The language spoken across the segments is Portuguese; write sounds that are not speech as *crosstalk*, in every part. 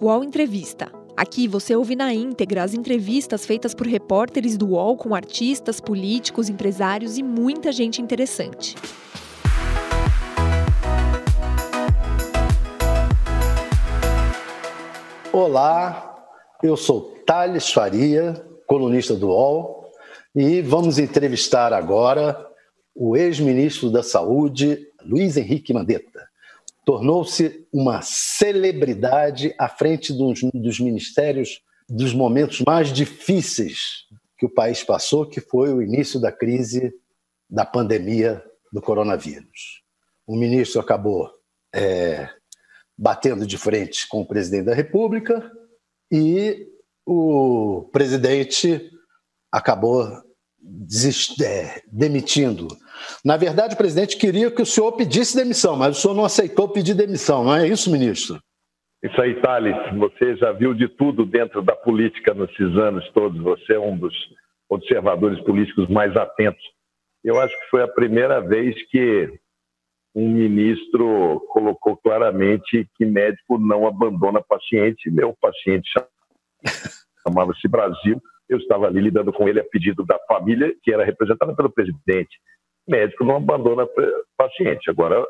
UOL Entrevista. Aqui você ouve na íntegra as entrevistas feitas por repórteres do UOL com artistas, políticos, empresários e muita gente interessante. Olá, eu sou Thales Faria, colunista do UOL, e vamos entrevistar agora o ex-ministro da Saúde, Luiz Henrique Mandetta tornou-se uma celebridade à frente dos, dos ministérios dos momentos mais difíceis que o país passou, que foi o início da crise da pandemia do coronavírus. O ministro acabou é, batendo de frente com o presidente da República e o presidente acabou desist, é, demitindo na verdade, o presidente queria que o senhor pedisse demissão, mas o senhor não aceitou pedir demissão, não é isso, ministro? Isso aí, Thales. Você já viu de tudo dentro da política nesses anos todos. Você é um dos observadores políticos mais atentos. Eu acho que foi a primeira vez que um ministro colocou claramente que médico não abandona paciente. Meu paciente *laughs* chamava-se Brasil. Eu estava ali lidando com ele a pedido da família, que era representada pelo presidente médico não abandona paciente. Agora,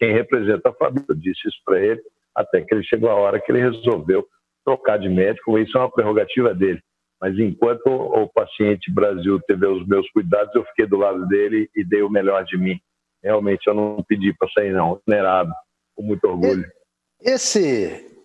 quem representa a família disse isso para ele, até que ele chegou a hora que ele resolveu trocar de médico, isso é uma prerrogativa dele. Mas enquanto o paciente Brasil teve os meus cuidados, eu fiquei do lado dele e dei o melhor de mim. Realmente eu não pedi para sair, não, venerado, com muito orgulho. Esse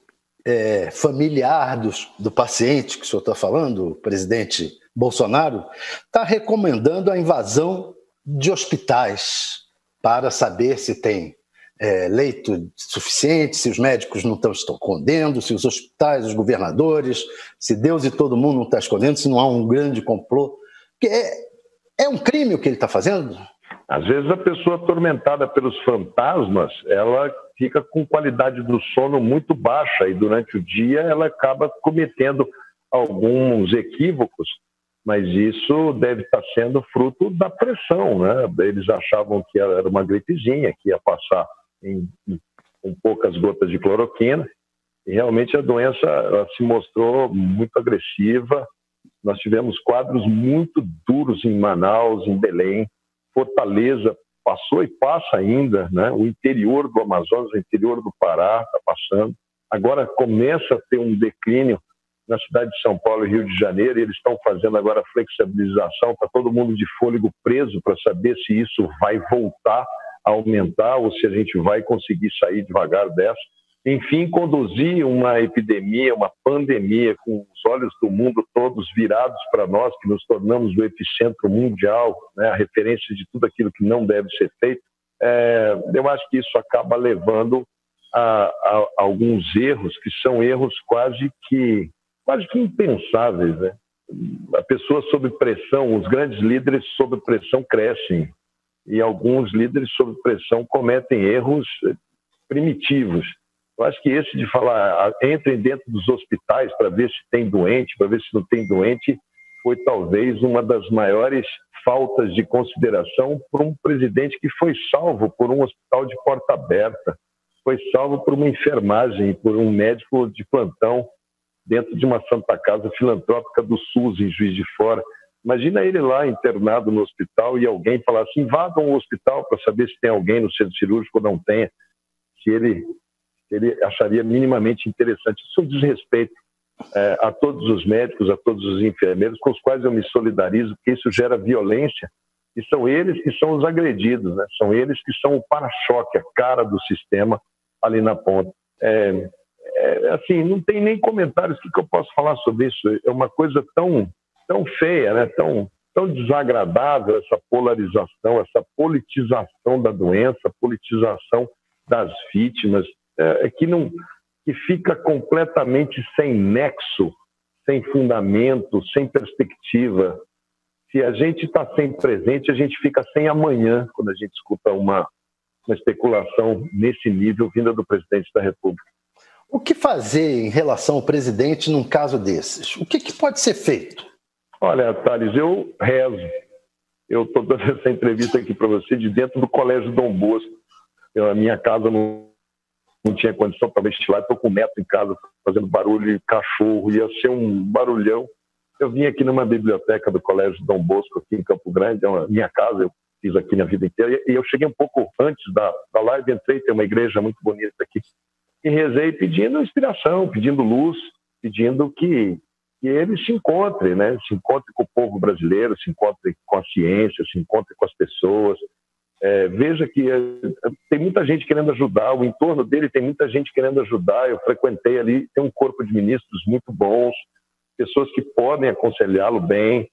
é, familiar do, paciente que o senhor está falando, o presidente Bolsonaro, está recomendando a invasão de hospitais para saber se tem é, leito suficiente, se os médicos não estão escondendo, se os hospitais, os governadores, se Deus e todo mundo não está escondendo, se não há um grande complô. É, é um crime o que ele está fazendo? Às vezes a pessoa atormentada pelos fantasmas, ela fica com qualidade do sono muito baixa e durante o dia ela acaba cometendo alguns equívocos mas isso deve estar sendo fruto da pressão, né? Eles achavam que era uma gripezinha, que ia passar em, com poucas gotas de cloroquina, e realmente a doença se mostrou muito agressiva. Nós tivemos quadros muito duros em Manaus, em Belém, Fortaleza passou e passa ainda, né? O interior do Amazonas, o interior do Pará está passando. Agora começa a ter um declínio na cidade de São Paulo e Rio de Janeiro, e eles estão fazendo agora flexibilização, para todo mundo de fôlego preso para saber se isso vai voltar a aumentar ou se a gente vai conseguir sair devagar dessa. Enfim, conduzir uma epidemia, uma pandemia, com os olhos do mundo todos virados para nós, que nos tornamos o epicentro mundial, né, a referência de tudo aquilo que não deve ser feito, é, eu acho que isso acaba levando a, a, a alguns erros que são erros quase que quase que impensáveis. Né? A pessoa sob pressão, os grandes líderes sob pressão crescem e alguns líderes sob pressão cometem erros primitivos. Eu acho que esse de falar, ah, entrem dentro dos hospitais para ver se tem doente, para ver se não tem doente, foi talvez uma das maiores faltas de consideração por um presidente que foi salvo por um hospital de porta aberta, foi salvo por uma enfermagem, por um médico de plantão dentro de uma Santa Casa filantrópica do SUS, em Juiz de Fora. Imagina ele lá internado no hospital e alguém falar assim: invadam o hospital para saber se tem alguém no centro cirúrgico ou não tenha. Se ele, ele acharia minimamente interessante. Isso um desrespeito é, a todos os médicos, a todos os enfermeiros, com os quais eu me solidarizo, porque isso gera violência. E são eles que são os agredidos, né? são eles que são o para-choque, a cara do sistema ali na ponta. É, é, assim, não tem nem comentários o que, que eu posso falar sobre isso. É uma coisa tão, tão feia, né? tão, tão desagradável essa polarização, essa politização da doença, politização das vítimas, é, é, que não que fica completamente sem nexo, sem fundamento, sem perspectiva. Se a gente está sem presente, a gente fica sem amanhã quando a gente escuta uma, uma especulação nesse nível vinda do presidente da República. O que fazer em relação ao presidente num caso desses? O que, que pode ser feito? Olha, Thales, eu rezo. Eu estou dando *laughs* essa entrevista aqui para você de dentro do Colégio Dom Bosco. Eu, a minha casa no não tinha condição para vestilar, estou com o neto em casa fazendo barulho, cachorro, ia ser um barulhão. Eu vim aqui numa biblioteca do Colégio Dom Bosco, aqui em Campo Grande, é uma minha casa, eu fiz aqui minha vida inteira, e eu cheguei um pouco antes da, da live, entrei, tem uma igreja muito bonita aqui, e rezei pedindo inspiração, pedindo luz, pedindo que, que ele se encontre, né? se encontre com o povo brasileiro, se encontre com a ciência, se encontre com as pessoas, é, veja que é, tem muita gente querendo ajudar, o entorno dele tem muita gente querendo ajudar. Eu frequentei ali, tem um corpo de ministros muito bons, pessoas que podem aconselhá-lo bem.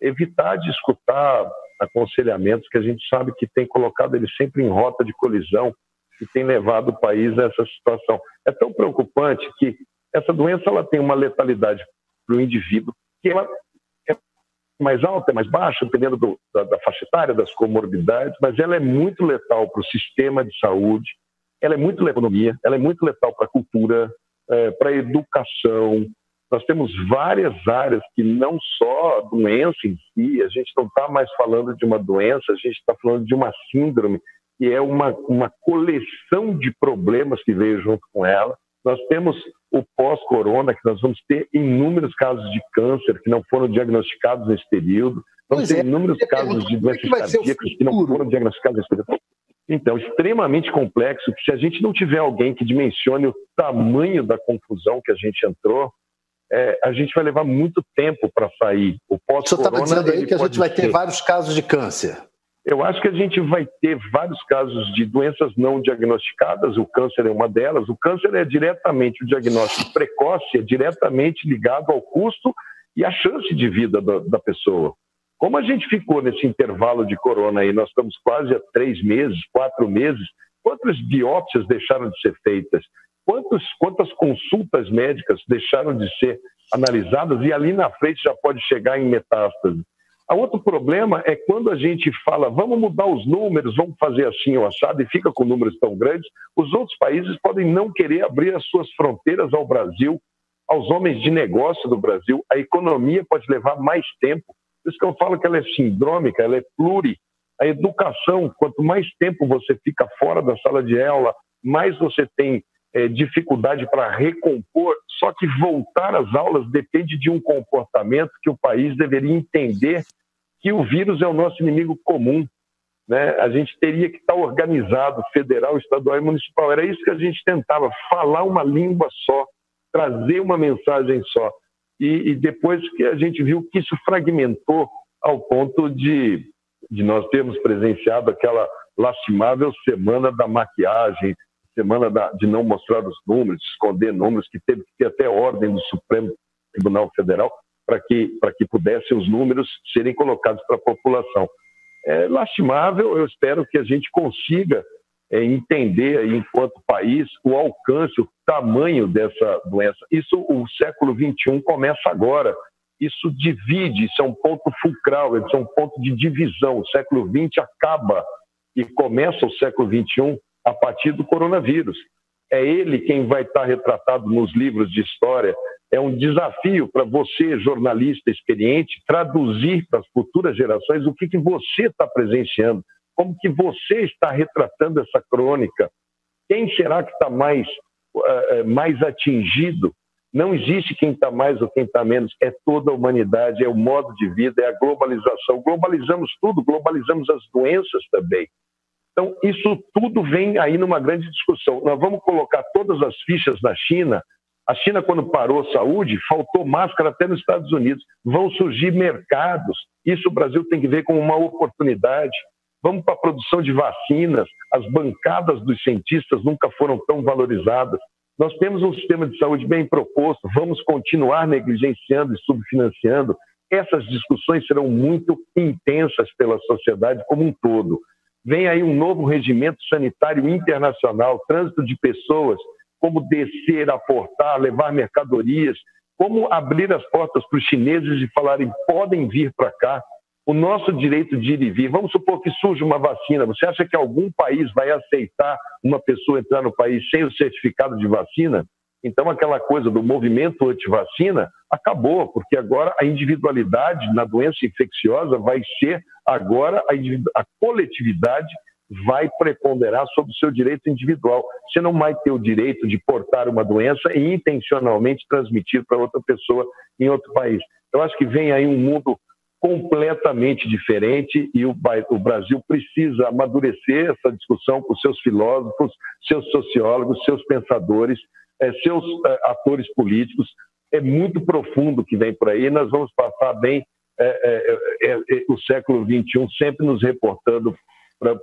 Evitar de escutar aconselhamentos que a gente sabe que tem colocado ele sempre em rota de colisão e tem levado o país a essa situação. É tão preocupante que essa doença ela tem uma letalidade para o indivíduo que ela mais alta, é mais baixa, dependendo do, da, da, faixa etária, das comorbidades, mas ela é muito letal para o sistema de saúde, ela é muito letal para a economia, ela é muito letal para a cultura, é, para a educação. Nós temos várias áreas que não só a doença em si, a gente não está mais falando de uma doença, a gente está falando de uma síndrome, que é uma, uma coleção de problemas que veio junto com ela. Nós temos o pós-corona, que nós vamos ter inúmeros casos de câncer que não foram diagnosticados nesse período, vamos ter é, inúmeros casos de é doenças cardíacas que não foram diagnosticados nesse período. Então, extremamente complexo, que se a gente não tiver alguém que dimensione o tamanho da confusão que a gente entrou, é, a gente vai levar muito tempo para sair. O pós-corona... Você estava dizendo aí que a gente vai ter vários casos de câncer. Eu acho que a gente vai ter vários casos de doenças não diagnosticadas, o câncer é uma delas. O câncer é diretamente, o diagnóstico precoce é diretamente ligado ao custo e à chance de vida da, da pessoa. Como a gente ficou nesse intervalo de corona aí, nós estamos quase há três meses, quatro meses, quantas biópsias deixaram de ser feitas? Quantos, quantas consultas médicas deixaram de ser analisadas e ali na frente já pode chegar em metástase? A outro problema é quando a gente fala, vamos mudar os números, vamos fazer assim ou assado, e fica com números tão grandes, os outros países podem não querer abrir as suas fronteiras ao Brasil, aos homens de negócio do Brasil. A economia pode levar mais tempo. Por isso que eu falo que ela é sindrômica, ela é pluri. A educação, quanto mais tempo você fica fora da sala de aula, mais você tem é, dificuldade para recompor. Só que voltar às aulas depende de um comportamento que o país deveria entender que o vírus é o nosso inimigo comum. Né? A gente teria que estar organizado, federal, estadual e municipal. Era isso que a gente tentava, falar uma língua só, trazer uma mensagem só. E, e depois que a gente viu que isso fragmentou ao ponto de, de nós termos presenciado aquela lastimável semana da maquiagem, semana da, de não mostrar os números, esconder números, que teve que ter até ordem do Supremo Tribunal Federal para que, que pudessem os números serem colocados para a população. É lastimável, eu espero que a gente consiga é, entender enquanto país o alcance, o tamanho dessa doença. Isso, o século XXI começa agora. Isso divide, isso é um ponto fulcral, isso é um ponto de divisão. O século XX acaba e começa o século XXI a partir do coronavírus. É ele quem vai estar retratado nos livros de história é um desafio para você, jornalista experiente, traduzir para as futuras gerações o que, que você está presenciando, como que você está retratando essa crônica. Quem será que está mais, uh, mais atingido? Não existe quem está mais ou quem está menos, é toda a humanidade, é o modo de vida, é a globalização. Globalizamos tudo, globalizamos as doenças também. Então, isso tudo vem aí numa grande discussão. Nós vamos colocar todas as fichas na China a China, quando parou saúde, faltou máscara até nos Estados Unidos. Vão surgir mercados. Isso o Brasil tem que ver como uma oportunidade. Vamos para a produção de vacinas. As bancadas dos cientistas nunca foram tão valorizadas. Nós temos um sistema de saúde bem proposto. Vamos continuar negligenciando e subfinanciando. Essas discussões serão muito intensas pela sociedade como um todo. Vem aí um novo regimento sanitário internacional, trânsito de pessoas como descer, aportar, levar mercadorias, como abrir as portas para os chineses e falarem podem vir para cá. O nosso direito de ir e vir. Vamos supor que surge uma vacina. Você acha que algum país vai aceitar uma pessoa entrar no país sem o certificado de vacina? Então, aquela coisa do movimento anti-vacina acabou, porque agora a individualidade na doença infecciosa vai ser agora a, a coletividade vai preponderar sobre o seu direito individual. Você não vai ter o direito de portar uma doença e intencionalmente transmitir para outra pessoa em outro país. Eu acho que vem aí um mundo completamente diferente e o, Brasil precisa amadurecer essa discussão com seus filósofos, seus sociólogos, seus pensadores, seus eh, atores políticos. É muito profundo que vem por aí. Nós vamos passar bem é, o século XXI sempre nos reportando para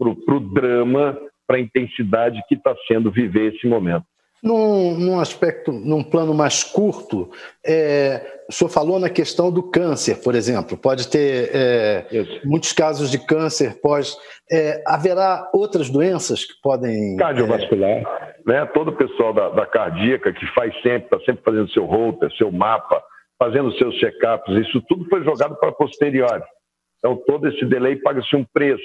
o drama, para a intensidade que está sendo viver esse momento. Num, num, aspecto, num plano mais curto, é, o senhor falou na questão do câncer, por exemplo. Pode ter é, muitos casos de câncer pós. É, haverá outras doenças que podem. Cardiovascular, né? Todo o pessoal da, da cardíaca que faz sempre, está sempre fazendo seu router, seu mapa, fazendo seus check-ups, isso tudo foi jogado para posteriori. Então, todo esse delay paga-se um preço.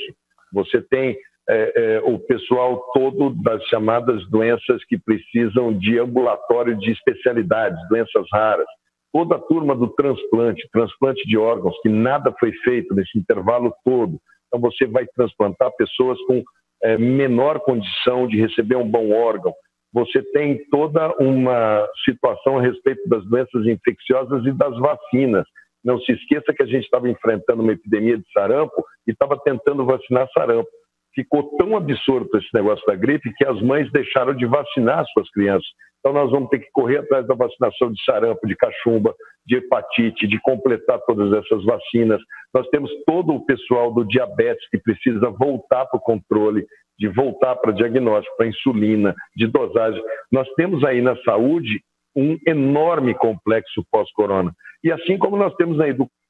Você tem é, é, o pessoal todo das chamadas doenças que precisam de ambulatório de especialidades, doenças raras. Toda a turma do transplante, transplante de órgãos, que nada foi feito nesse intervalo todo. Então, você vai transplantar pessoas com é, menor condição de receber um bom órgão você tem toda uma situação a respeito das doenças infecciosas e das vacinas. Não se esqueça que a gente estava enfrentando uma epidemia de sarampo e estava tentando vacinar sarampo. Ficou tão absurdo esse negócio da gripe que as mães deixaram de vacinar suas crianças. Então, nós vamos ter que correr atrás da vacinação de sarampo, de cachumba, de hepatite, de completar todas essas vacinas. Nós temos todo o pessoal do diabetes que precisa voltar para o controle de voltar para diagnóstico, para insulina, de dosagem. Nós temos aí na saúde um enorme complexo pós-corona. E assim como nós temos na educação,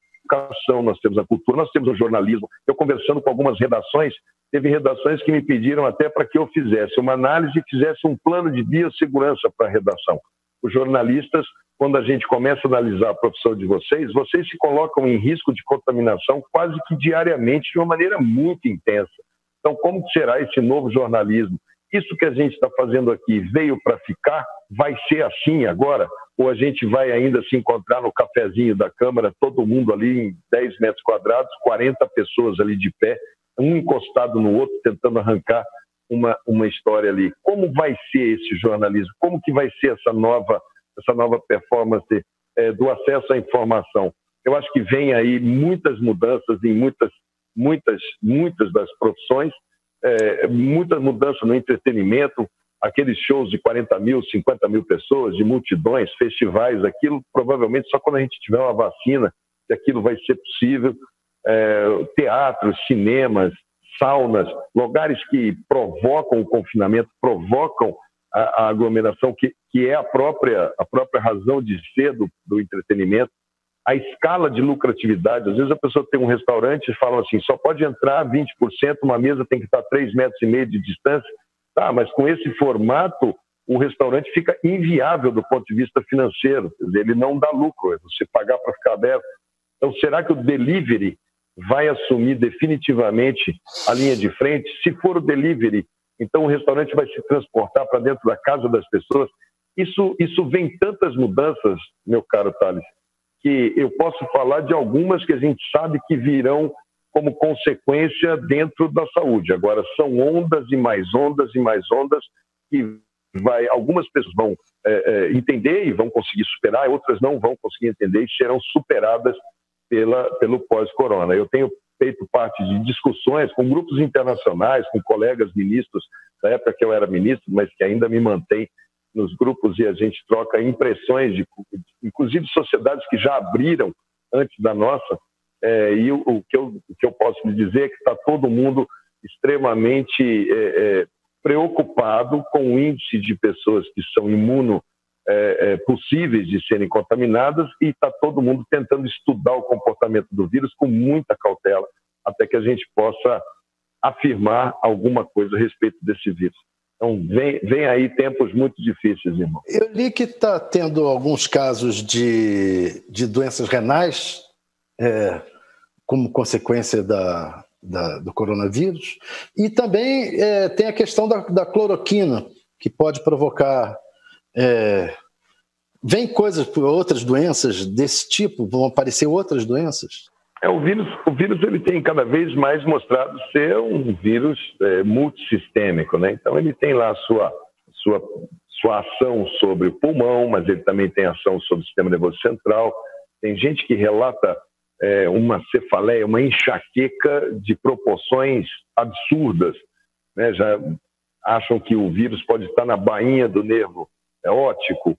nós temos a cultura, nós temos o jornalismo. Eu conversando com algumas redações, teve redações que me pediram até para que eu fizesse uma análise e fizesse um plano de biossegurança para a redação. Os jornalistas, quando a gente começa a analisar a profissão de vocês, vocês se colocam em risco de contaminação quase que diariamente de uma maneira muito intensa. Então, como será esse novo jornalismo? Isso que a gente está fazendo aqui veio para ficar? Vai ser assim agora? Ou a gente vai ainda se encontrar no cafezinho da Câmara, todo mundo ali em 10 metros quadrados, 40 pessoas ali de pé, um encostado no outro, tentando arrancar uma, uma história ali. Como vai ser esse jornalismo? Como que vai ser essa nova, essa nova performance é, do acesso à informação? Eu acho que vem aí muitas mudanças em muitas muitas, muitas das profissões, é, muita mudança no entretenimento, aqueles shows de 40 mil, 50 mil pessoas, de multidões, festivais, aquilo provavelmente só quando a gente tiver uma vacina que aquilo vai ser possível. É, teatros, cinemas, saunas, lugares que provocam o confinamento, provocam a, a aglomeração, que, que é a própria, a própria razão de ser do, do entretenimento a escala de lucratividade. Às vezes a pessoa tem um restaurante e fala assim, só pode entrar 20%, uma mesa tem que estar 3 metros e meio de distância. Tá, mas com esse formato, o restaurante fica inviável do ponto de vista financeiro. Ele não dá lucro, é você pagar para ficar aberto. Então, será que o delivery vai assumir definitivamente a linha de frente? Se for o delivery, então o restaurante vai se transportar para dentro da casa das pessoas. Isso, isso vem tantas mudanças, meu caro Thales, que eu posso falar de algumas que a gente sabe que virão como consequência dentro da saúde. Agora, são ondas e mais ondas e mais ondas que vai, algumas pessoas vão é, é, entender e vão conseguir superar, outras não vão conseguir entender e serão superadas pela, pelo pós-corona. Eu tenho feito parte de discussões com grupos internacionais, com colegas ministros, da época que eu era ministro, mas que ainda me mantém nos grupos e a gente troca impressões de, inclusive sociedades que já abriram antes da nossa. É, e o, o, que eu, o que eu posso lhe dizer é que está todo mundo extremamente é, é, preocupado com o índice de pessoas que são imuno é, é, possíveis de serem contaminadas e está todo mundo tentando estudar o comportamento do vírus com muita cautela até que a gente possa afirmar alguma coisa a respeito desse vírus. Então, vem, vem aí tempos muito difíceis, irmão. Eu li que está tendo alguns casos de, de doenças renais é, como consequência da, da, do coronavírus. E também é, tem a questão da, da, cloroquina, que pode provocar. É, vem coisas, outras doenças desse tipo? Vão aparecer outras doenças? É, o vírus, o vírus ele tem cada vez mais mostrado ser um vírus é, multissistêmico, né? Então ele tem lá a sua, sua, sua ação sobre o pulmão, mas ele também tem ação sobre o sistema nervoso central. Tem gente que relata é, uma cefaleia, uma enxaqueca de proporções absurdas. Né? Já acham que o vírus pode estar na bainha do nervo é óptico.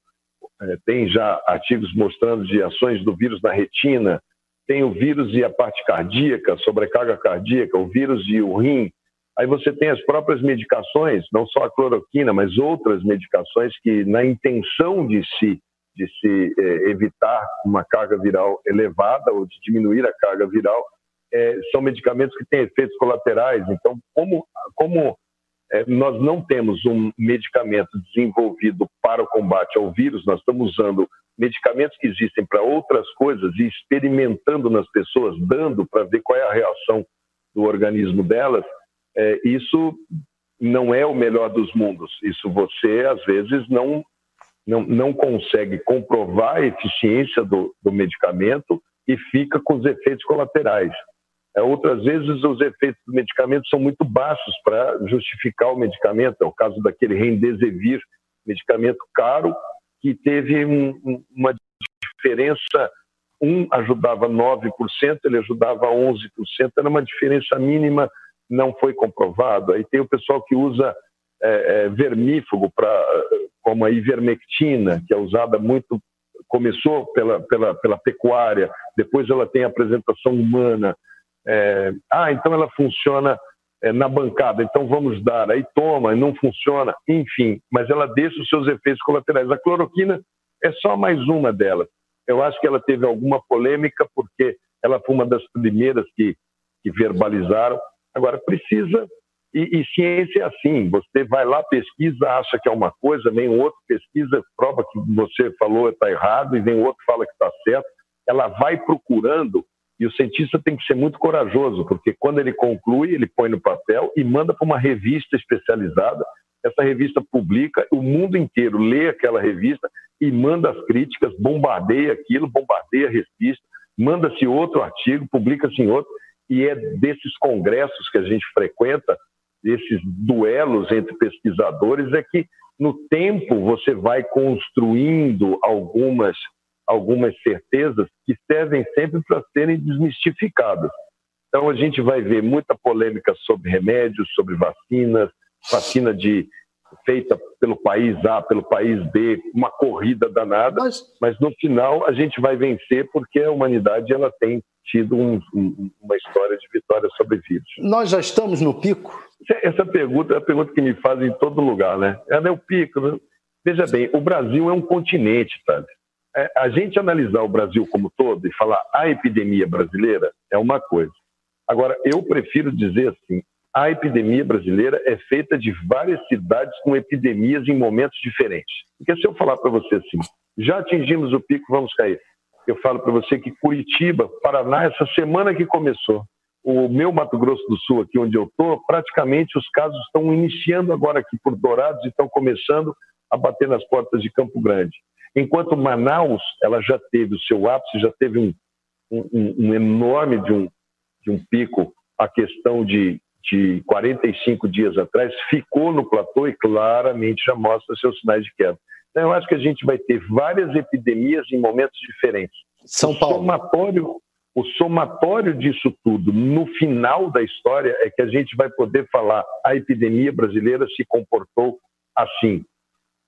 É, tem já artigos mostrando de ações do vírus na retina tem o vírus e a parte cardíaca, sobrecarga cardíaca, o vírus e o rim. Aí você tem as próprias medicações, não só a cloroquina, mas outras medicações que, na intenção de se, de se é, evitar uma carga viral elevada ou de diminuir a carga viral, é, são medicamentos que têm efeitos colaterais. Então, como, como é, nós não temos um medicamento desenvolvido para o combate ao vírus, nós estamos usando medicamentos que existem para outras coisas e experimentando nas pessoas, dando para ver qual é a reação do organismo delas, é, isso não é o melhor dos mundos. Isso você, às vezes, não, não, não consegue comprovar a eficiência do, do medicamento e fica com os efeitos colaterais. É, outras vezes, os efeitos do medicamento são muito baixos para justificar o medicamento. É o caso daquele Remdesivir, medicamento caro, que teve um, uma diferença. Um ajudava 9%, ele ajudava 11%, era uma diferença mínima, não foi comprovado. Aí tem o pessoal que usa é, é, vermífugo, pra, como a ivermectina, que é usada muito, começou pela, pela, pela pecuária, depois ela tem a apresentação humana. É, ah, então ela funciona na bancada, então vamos dar, aí toma, não funciona, enfim, mas ela deixa os seus efeitos colaterais. A cloroquina é só mais uma delas. Eu acho que ela teve alguma polêmica porque ela foi uma das primeiras que, que verbalizaram. Agora, precisa, e, e, ciência é assim: você vai lá, pesquisa, acha que é uma coisa, vem outro, pesquisa, prova que você falou está errado, e vem outro, fala que está certo. Ela vai procurando e o cientista tem que ser muito corajoso, porque quando ele conclui, ele põe no papel e manda para uma revista especializada. Essa revista publica, o mundo inteiro lê aquela revista e manda as críticas, bombardeia aquilo, bombardeia a revista, manda-se outro artigo, publica-se em outro, e é desses congressos que a gente frequenta, desses duelos entre pesquisadores, é que no tempo você vai construindo algumas algumas certezas que servem sempre para serem desmistificadas. Então, a gente vai ver muita polêmica sobre remédios, sobre vacinas, vacina de feita pelo país A, pelo país B, uma corrida danada, mas, mas no final a gente vai vencer porque a humanidade ela tem tido um, um, uma história de vitória sobre vírus. Nós já estamos no pico? Essa pergunta é a pergunta que me fazem em todo lugar, né? Ela é o pico. Né? Veja bem, o Brasil é um continente, sabe? É, a gente analisar o Brasil como todo e falar a epidemia brasileira é uma coisa. Agora, eu prefiro dizer assim: a epidemia brasileira é feita de várias cidades com epidemias em momentos diferentes. Porque se eu falar para você assim, já atingimos o pico, vamos cair. Eu falo para você que Curitiba, Paraná, essa semana que começou, o meu Mato Grosso do Sul, aqui onde eu estou, praticamente os casos estão iniciando agora aqui por Dourados e estão começando a bater nas portas de Campo Grande. Enquanto Manaus, ela já teve o seu ápice, já teve um, um, um enorme de um, de um pico, a questão de, de 45 dias atrás, ficou no platô e claramente já mostra seus sinais de queda. Então, eu acho que a gente vai ter várias epidemias em momentos diferentes. São Paulo. O somatório, o somatório disso tudo, no final da história, é que a gente vai poder falar a epidemia brasileira se comportou assim.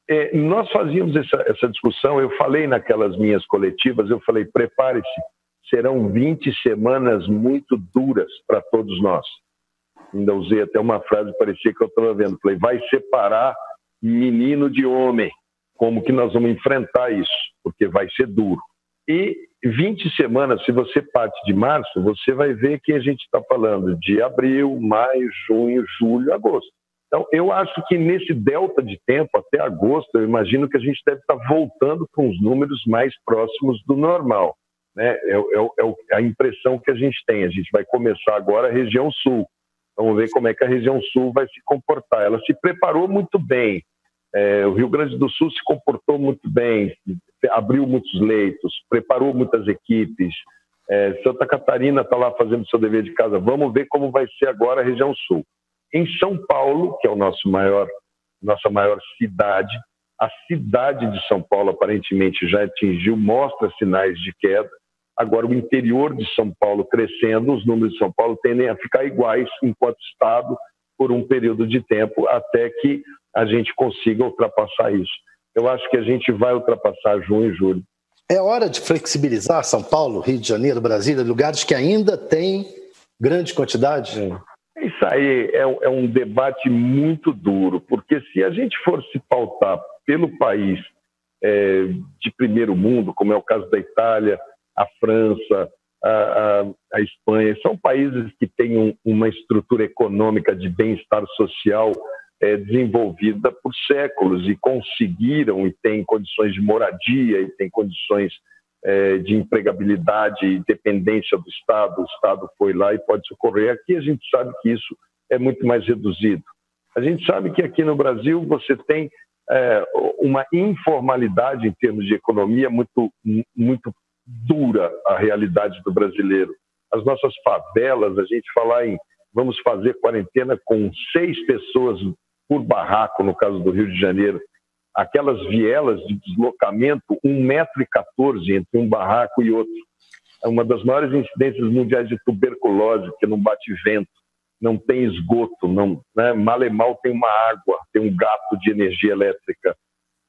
É, nós fazíamos essa, essa discussão, eu falei naquelas minhas coletivas, eu falei, prepare-se, serão 20 semanas muito duras para todos nós. Ainda usei até uma frase, parecia que eu estava vendo, falei, vai separar menino de homem, como que nós vamos enfrentar isso, porque vai ser duro. E 20 semanas, se você parte de março, você vai ver que a gente está falando de abril, maio, junho, julho, agosto. Então, eu acho que nesse delta de tempo, até agosto, eu imagino que a gente deve estar voltando para uns números mais próximos do normal. Né? É, é, é a impressão que a gente tem. A gente vai começar agora a região sul. Vamos ver como é que a região sul vai se comportar. Ela se preparou muito bem. É, o Rio Grande do Sul se comportou muito bem, abriu muitos leitos, preparou muitas equipes. É, Santa Catarina está lá fazendo seu dever de casa. Vamos ver como vai ser agora a região sul. Em São Paulo, que é o nosso maior, nossa maior cidade, a cidade de São Paulo aparentemente já atingiu, mostra sinais de queda. Agora, o interior de São Paulo crescendo, os números de São Paulo tendem a ficar iguais enquanto Estado por um período de tempo até que a gente consiga ultrapassar isso. Eu acho que a gente vai ultrapassar junho e julho. É hora de flexibilizar São Paulo, Rio de Janeiro, Brasília, lugares que ainda têm grande quantidade? É. Isso aí é, é um debate muito duro, porque se a gente for se pautar pelo país é, de primeiro mundo, como é o caso da Itália, a França, a, a, a Espanha, são países que têm um, uma estrutura econômica de bem-estar social é, desenvolvida por séculos e conseguiram e têm condições de moradia e têm condições é, de empregabilidade e dependência do Estado. O Estado foi lá e pode socorrer. Aqui a gente sabe que isso é muito mais reduzido. A gente sabe que aqui no Brasil você tem é, uma informalidade em termos de economia muito, muito dura a realidade do brasileiro. As nossas favelas, a gente falar em vamos fazer quarentena com seis pessoas por barraco, no caso do Rio de Janeiro, aquelas vielas de deslocamento, 1,14m entre um barraco e outro. É uma das maiores incidências mundiais de tuberculose, que não bate vento, não tem esgoto, não, né? mal e mal tem uma água, tem um gato de energia elétrica.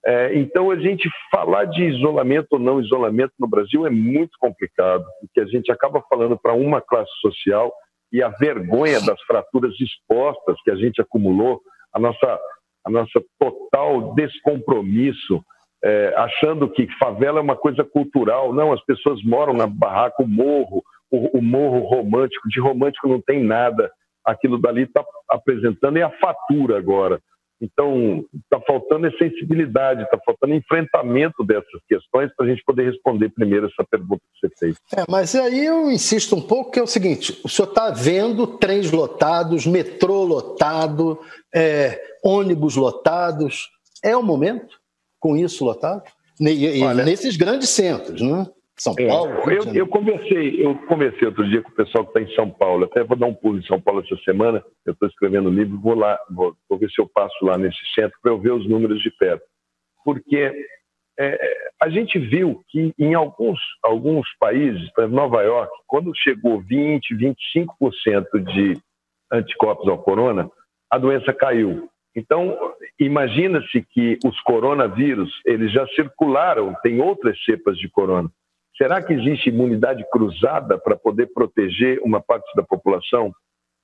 É, então, a gente falar de isolamento ou não isolamento no Brasil é muito complicado, porque a gente acaba falando para uma classe social e a vergonha das fraturas expostas que a gente acumulou a nossa, a nossa total descompromisso, é, achando que favela é uma coisa cultural. Não, as pessoas moram na barraca, o morro, o, o morro romântico, de romântico não tem nada. Aquilo dali está apresentando é a fatura agora. Então, está faltando sensibilidade, está faltando enfrentamento dessas questões para a gente poder responder primeiro essa pergunta que você fez. É, mas aí eu insisto um pouco que é o seguinte: o senhor está vendo trens lotados, metrô lotado, é, ônibus lotados. É o momento com isso lotado? E, Olha, nesses grandes centros, né? São é, Paulo? É, eu, eu, conversei, eu conversei outro dia com o pessoal que está em São Paulo. Até vou dar um pulo em São Paulo essa semana. Eu estou escrevendo um livro, vou lá, vou, vou, ver se eu passo lá nesse centro para eu ver os números de perto. Porque é, a gente viu que em alguns, alguns países, por exemplo, Nova York, quando chegou 20, 25% de anticorpos ao corona, a doença caiu. Então, imagina-se que os coronavírus, eles já circularam, tem outras cepas de corona. Será que existe imunidade cruzada para poder proteger uma parte da população?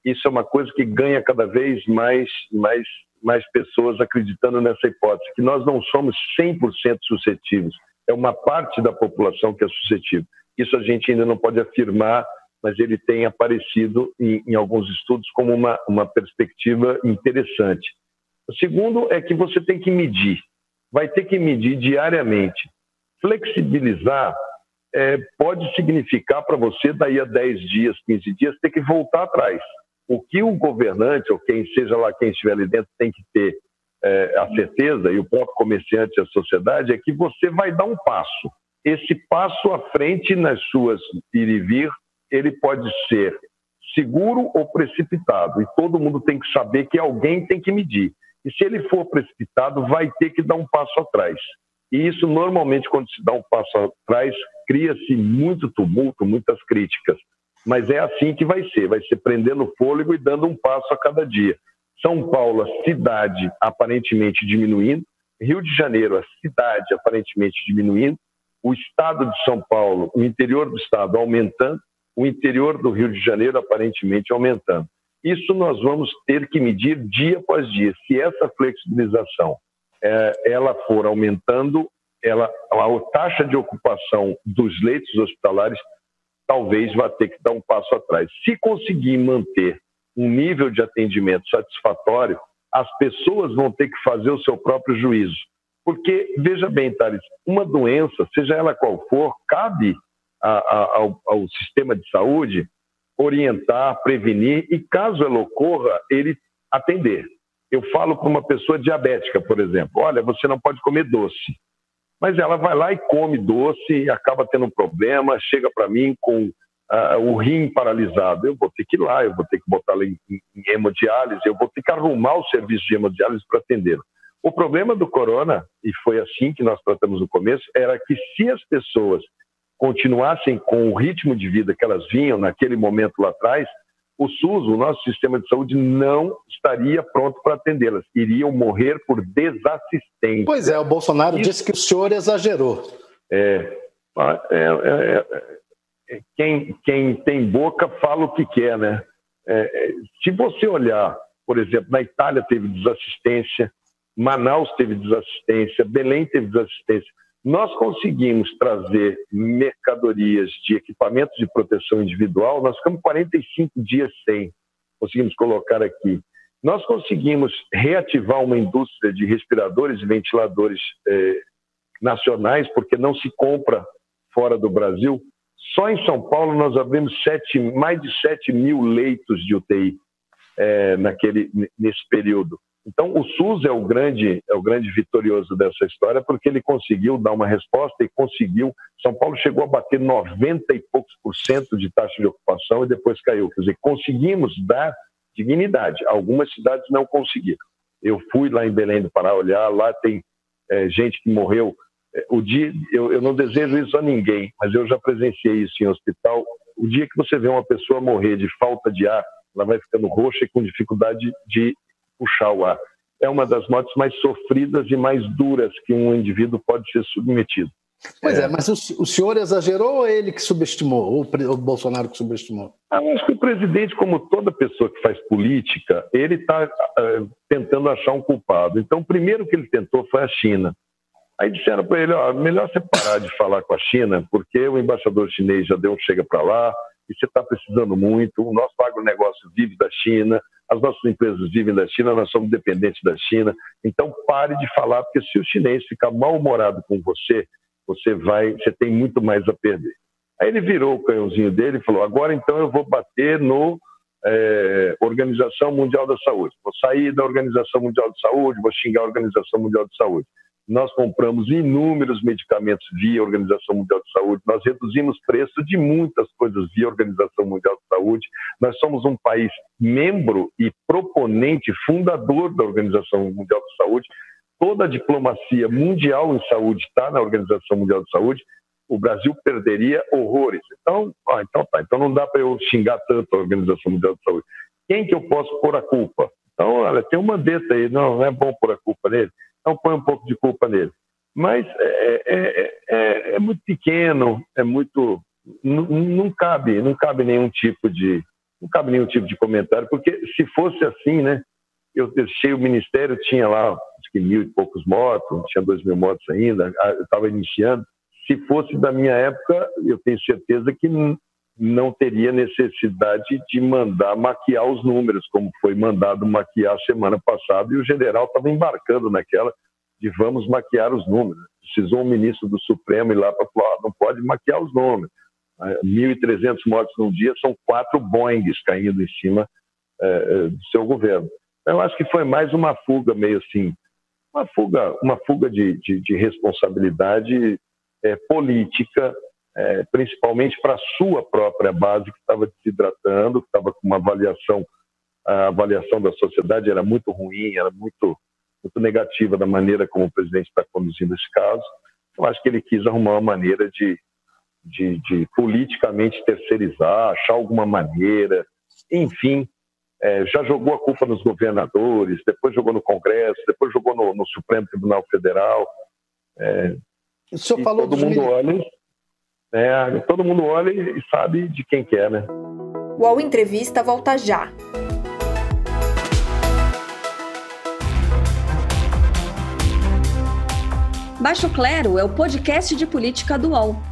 Isso é uma coisa que ganha cada vez mais, mais, mais pessoas acreditando nessa hipótese, que nós não somos 100% suscetíveis. É uma parte da população que é suscetível. Isso a gente ainda não pode afirmar, mas ele tem aparecido em, em alguns estudos como uma, uma perspectiva interessante. O segundo é que você tem que medir. Vai ter que medir diariamente. Flexibilizar é, pode significar para você, daí a 10 dias, 15 dias, ter que voltar atrás. O que o governante, ou quem seja lá quem estiver ali dentro, tem que ter é, a certeza, e o próprio comerciante e a sociedade, é que você vai dar um passo. Esse passo à frente nas suas ir e vir, ele pode ser seguro ou precipitado. E todo mundo tem que saber que alguém tem que medir. E se ele for precipitado, vai ter que dar um passo atrás. E isso, normalmente, quando se dá um passo atrás, cria-se muito tumulto, muitas críticas. Mas é assim que vai ser: vai ser prendendo fôlego e dando um passo a cada dia. São Paulo, a cidade aparentemente diminuindo, Rio de Janeiro, a cidade aparentemente diminuindo, o estado de São Paulo, o interior do estado aumentando, o interior do Rio de Janeiro aparentemente aumentando. Isso nós vamos ter que medir dia após dia. Se essa flexibilização ela for aumentando, ela, a taxa de ocupação dos leitos hospitalares talvez vá ter que dar um passo atrás. Se conseguir manter um nível de atendimento satisfatório, as pessoas vão ter que fazer o seu próprio juízo. Porque, veja bem, Thales, uma doença, seja ela qual for, cabe a, a, ao, ao sistema de saúde orientar, prevenir e, caso ela ocorra, ele atender. Eu falo para uma pessoa diabética, por exemplo: olha, você não pode comer doce. Mas ela vai lá e come doce acaba tendo um problema, chega para mim com uh, o rim paralisado, eu vou ter que ir lá, eu vou ter que botar em, em hemodiálise, eu vou ter que arrumar o serviço de hemodiálise para atendê-lo. O problema do corona, e foi assim que nós tratamos no começo, era que se as pessoas continuassem com o ritmo de vida que elas vinham naquele momento lá atrás, o SUS, o nosso sistema de saúde, não estaria pronto para atendê-las. Iriam morrer por desassistência. Pois é, o Bolsonaro Isso... disse que o senhor exagerou. É, é, é, é, quem, quem tem boca fala o que quer, né? É, é, se você olhar, por exemplo, na Itália teve desassistência, Manaus teve desassistência, Belém teve desassistência. Nós conseguimos trazer mercadorias de equipamentos de proteção individual, nós ficamos 45 dias sem, conseguimos colocar aqui. Nós conseguimos reativar uma indústria de respiradores e ventiladores eh, nacionais, porque não se compra fora do Brasil. Só em São Paulo nós abrimos sete, mais de 7 mil leitos de UTI eh, naquele, nesse período. Então, o SUS é o grande é o grande vitorioso dessa história porque ele conseguiu dar uma resposta e conseguiu. São Paulo chegou a bater 90 e poucos por cento de taxa de ocupação e depois caiu. Quer dizer, conseguimos dar dignidade. Algumas cidades não conseguiram. Eu fui lá em Belém do Pará olhar, lá tem é, gente que morreu. É, o dia, eu, eu não desejo isso a ninguém, mas eu já presenciei isso em hospital. O dia que você vê uma pessoa morrer de falta de ar, ela vai ficando roxa e com dificuldade de puxar o ar. É uma das mortes mais sofridas e mais duras que um indivíduo pode ser submetido. Pois é, é mas o, o, senhor exagerou ou ele que subestimou, ou o Bolsonaro que subestimou? Ah, eu acho que o presidente, como toda pessoa que faz política, ele está uh, tentando achar um culpado. Então, o primeiro que ele tentou foi a China. Aí disseram para ele, ó, melhor você parar de falar com a China, porque o embaixador chinês já deu um chega para lá, e você está precisando muito, o nosso agronegócio vive da China, as nossas empresas vivem da China, nós somos dependentes da China. Então pare de falar, porque se o chinês ficar mal-humorado com você, você vai, você tem muito mais a perder. Aí ele virou o canhãozinho dele e falou: agora então eu vou bater no é, Organização Mundial da Saúde. Vou sair da Organização Mundial de Saúde, vou xingar a Organização Mundial de Saúde. Nós compramos inúmeros medicamentos via Organização Mundial de Saúde, nós reduzimos preço de muitas coisas via Organização Mundial de Saúde. Nós somos um país membro e proponente, fundador da Organização Mundial de Saúde. Toda a diplomacia mundial em saúde está na Organização Mundial de Saúde. O Brasil perderia horrores. Então, ah, então tá. Então não dá para eu xingar tanto a Organização Mundial de Saúde. Quem que eu posso pôr a culpa? Então, olha, tem uma deta aí, não, não é bom pôr a culpa nele. Então põe um pouco de culpa nele. Mas é, é, é, é muito pequeno, é muito. Não, não, cabe, não cabe nenhum tipo de. Não cabe nenhum tipo de comentário, porque se fosse assim, né? Eu deixei o ministério, tinha lá acho que mil e poucos motos, tinha dois mil motos ainda, eu estava iniciando. Se fosse da minha época, eu tenho certeza que não teria necessidade de mandar maquiar os números, como foi mandado maquiar semana passada, e o general estava embarcando naquela de vamos maquiar os números. Precisou um ministro do Supremo ir lá para falar, não pode maquiar os números. 1.300 mortes num dia são quatro Boeings caindo em cima é, é, do seu governo. Eu acho que foi mais uma fuga meio assim, uma fuga, uma fuga de, de, de responsabilidade é, política é, principalmente para a sua própria base que estava desidratando, que estava com uma avaliação, a avaliação da sociedade era muito ruim, era muito, muito negativa da maneira como o presidente está conduzindo esse caso. Eu acho que ele quis arrumar uma maneira de, de, de politicamente terceirizar, achar alguma maneira, enfim, é, já jogou a culpa nos governadores, depois jogou no Congresso, depois jogou no, no Supremo Tribunal Federal. É, o senhor falou todo mundo olha é, todo mundo olha e sabe de quem que é, né? O UOL Entrevista volta já. Baixo Clero é o podcast de política do UOL.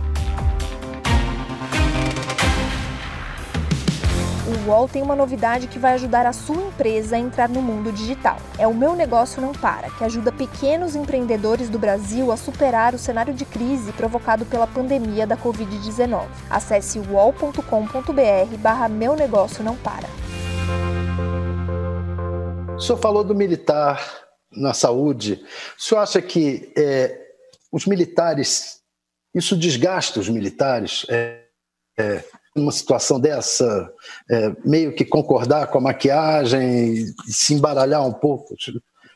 UOL tem uma novidade que vai ajudar a sua empresa a entrar no mundo digital. É o Meu Negócio Não Para, que ajuda pequenos empreendedores do Brasil a superar o cenário de crise provocado pela pandemia da Covid-19. Acesse uol.com.br barra Meu Negócio Não Para. O senhor falou do militar na saúde. O senhor acha que é, os militares, isso desgasta os militares? É, é, numa situação dessa, é, meio que concordar com a maquiagem, se embaralhar um pouco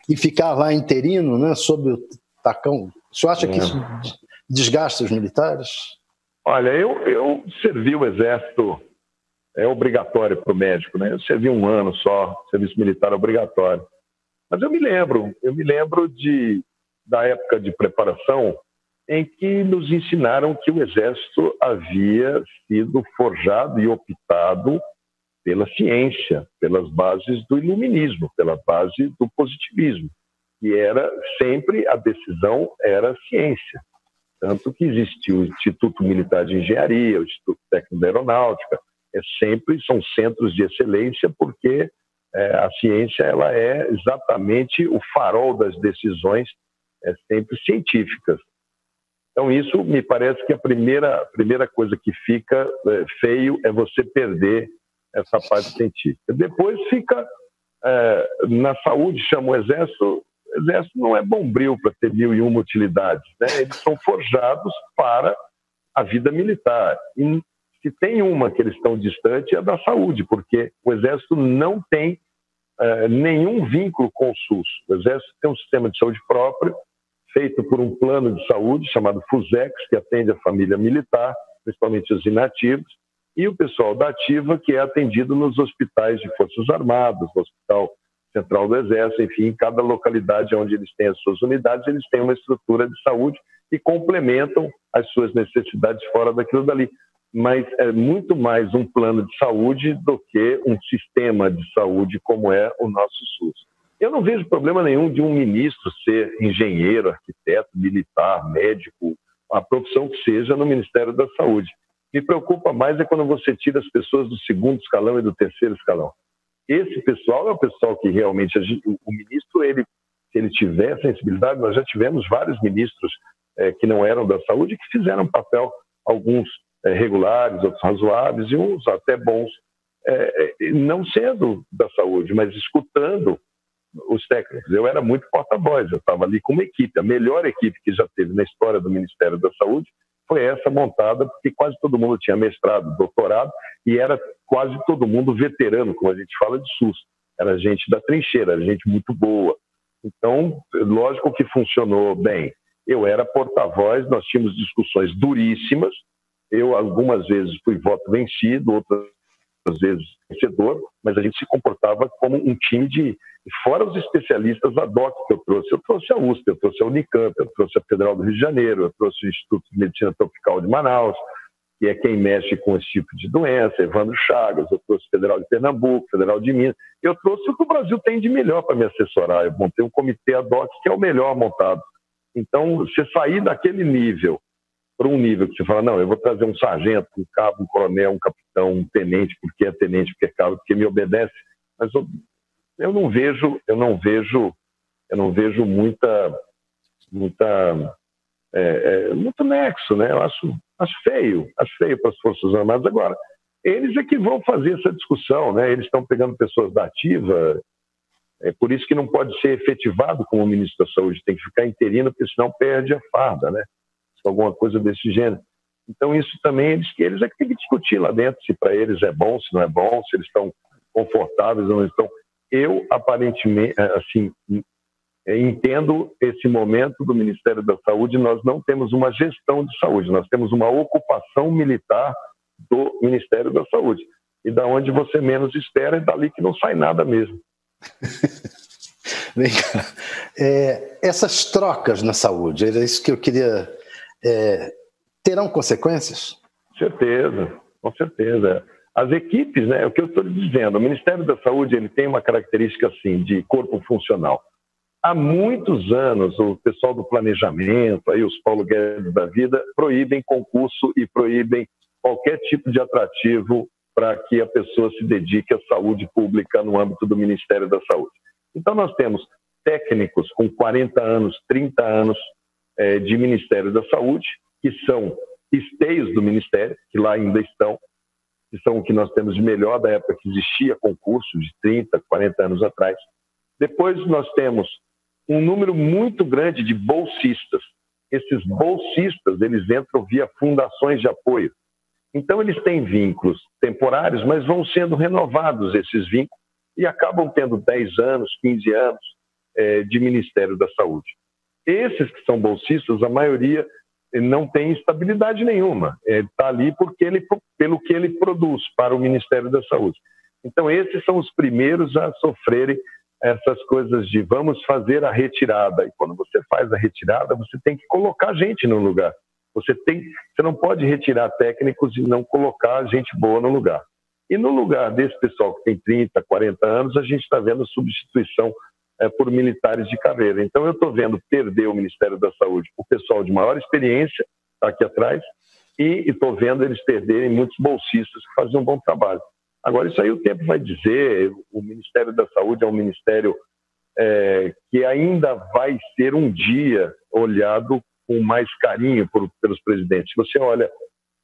e ficar lá interino, né, sob o tacão. O senhor acha que isso desgasta os militares? Olha, eu, eu servi o exército, é obrigatório para o médico, né? Eu servi um ano só, serviço militar obrigatório. Mas eu me lembro, eu me lembro de, da época de preparação em que nos ensinaram que o exército havia sido forjado e optado pela ciência, pelas bases do iluminismo, pela base do positivismo, e era sempre a decisão era ciência. Tanto que existiu o Instituto Militar de Engenharia, o Instituto Técnico da Aeronáutica, é sempre são centros de excelência porque é, a ciência ela é exatamente o farol das decisões é sempre científicas. Então, isso me parece que a primeira, primeira coisa que fica é, feio é você perder essa parte científica. Depois fica é, na saúde, chama o exército. O exército não é bombril para ter mil e uma utilidades. Né? Eles são forjados para a vida militar. E se tem uma que eles estão distante é da saúde, porque o exército não tem é, nenhum vínculo com o SUS. O exército tem um sistema de saúde próprio feito por um plano de saúde chamado FUSEX, que atende a família militar, principalmente os inativos, e o pessoal da ativa, que é atendido nos hospitais de Forças Armadas, no Hospital Central do Exército, enfim, em cada localidade onde eles têm as suas unidades, eles têm uma estrutura de saúde e complementam as suas necessidades fora daquilo dali. Mas é muito mais um plano de saúde do que um sistema de saúde como é o nosso SUS. Eu não vejo problema nenhum de um ministro ser engenheiro, arquiteto, militar, médico, a profissão que seja no Ministério da Saúde. Me preocupa mais é quando você tira as pessoas do segundo escalão e do terceiro escalão. Esse pessoal é o pessoal que realmente o ministro ele se ele tiver sensibilidade, nós já tivemos vários ministros é, que não eram da saúde que fizeram papel, alguns é, regulares, outros razoáveis e uns até bons, é, não sendo da saúde, mas escutando os técnicos. Eu era muito porta-voz, eu estava ali com uma equipe. A melhor equipe que já teve na história do Ministério da Saúde foi essa montada, porque quase todo mundo tinha mestrado, doutorado, e era quase todo mundo veterano, como a gente fala de SUS. Era gente da trincheira, era gente muito boa. Então, lógico que funcionou bem. Eu era porta-voz, nós tínhamos discussões duríssimas. Eu, algumas vezes, fui voto vencido, outras vezes vencedor, mas a gente se comportava como um time de. Fora os especialistas da DOC que eu trouxe, eu trouxe a USP, eu trouxe a Unicamp, eu trouxe a Federal do Rio de Janeiro, eu trouxe o Instituto de Medicina Tropical de Manaus, que é quem mexe com esse tipo de doença, Evandro Chagas, eu trouxe o Federal de Pernambuco, Federal de Minas, eu trouxe o que o Brasil tem de melhor para me assessorar. Eu montei um comitê ad hoc que é o melhor montado. Então, você sair daquele nível para um nível que você fala, não, eu vou trazer um sargento, um cabo, um coronel, um capitão, um tenente, porque é tenente, porque é cabo, porque me obedece. Mas eu, eu não vejo, eu não vejo, eu não vejo muita, muita, é, é, muito nexo, né? Eu acho, acho feio, acho feio para as Forças Armadas agora. Eles é que vão fazer essa discussão, né? Eles estão pegando pessoas da ativa, é por isso que não pode ser efetivado como ministro da Saúde, tem que ficar interino, porque senão perde a farda, né? Alguma coisa desse gênero. Então, isso também eles, eles é que tem que discutir lá dentro se para eles é bom, se não é bom, se eles estão confortáveis ou não estão. Eu, aparentemente, é, assim, é, entendo esse momento do Ministério da Saúde, nós não temos uma gestão de saúde, nós temos uma ocupação militar do Ministério da Saúde. E da onde você menos espera, é dali que não sai nada mesmo. *laughs* Vem cá. É, essas trocas na saúde, era isso que eu queria é, terão consequências? Certeza, com certeza. As equipes, né, é o que eu estou dizendo, o Ministério da Saúde ele tem uma característica assim de corpo funcional. Há muitos anos o pessoal do planejamento, aí os Paulo Guedes da vida, proíbem concurso e proíbem qualquer tipo de atrativo para que a pessoa se dedique à saúde pública no âmbito do Ministério da Saúde. Então, nós temos técnicos com 40 anos, 30 anos é, de Ministério da Saúde, que são esteios do Ministério, que lá ainda estão, que são o que nós temos de melhor da época que existia concurso, de 30, 40 anos atrás. Depois nós temos um número muito grande de bolsistas. Esses bolsistas, eles entram via fundações de apoio. Então, eles têm vínculos temporários, mas vão sendo renovados esses vínculos e acabam tendo 10 anos, 15 anos é, de Ministério da Saúde. Esses que são bolsistas, a maioria não tem estabilidade nenhuma. Está ali porque ele, pelo que ele produz para o Ministério da Saúde. Então, esses são os primeiros a sofrerem essas coisas de vamos fazer a retirada. E quando você faz a retirada, você tem que colocar gente no lugar. Você tem, você não pode retirar técnicos e não colocar gente boa no lugar. E no lugar desse pessoal que tem 30, 40 anos, a gente está vendo substituição por militares de carreira. Então, eu estou vendo perder o Ministério da Saúde o pessoal de maior experiência, está aqui atrás, e estou vendo eles perderem muitos bolsistas que faziam um bom trabalho. Agora, isso aí o tempo vai dizer, o Ministério da Saúde é um ministério é, que ainda vai ser um dia olhado com mais carinho por, pelos presidentes. Se você olha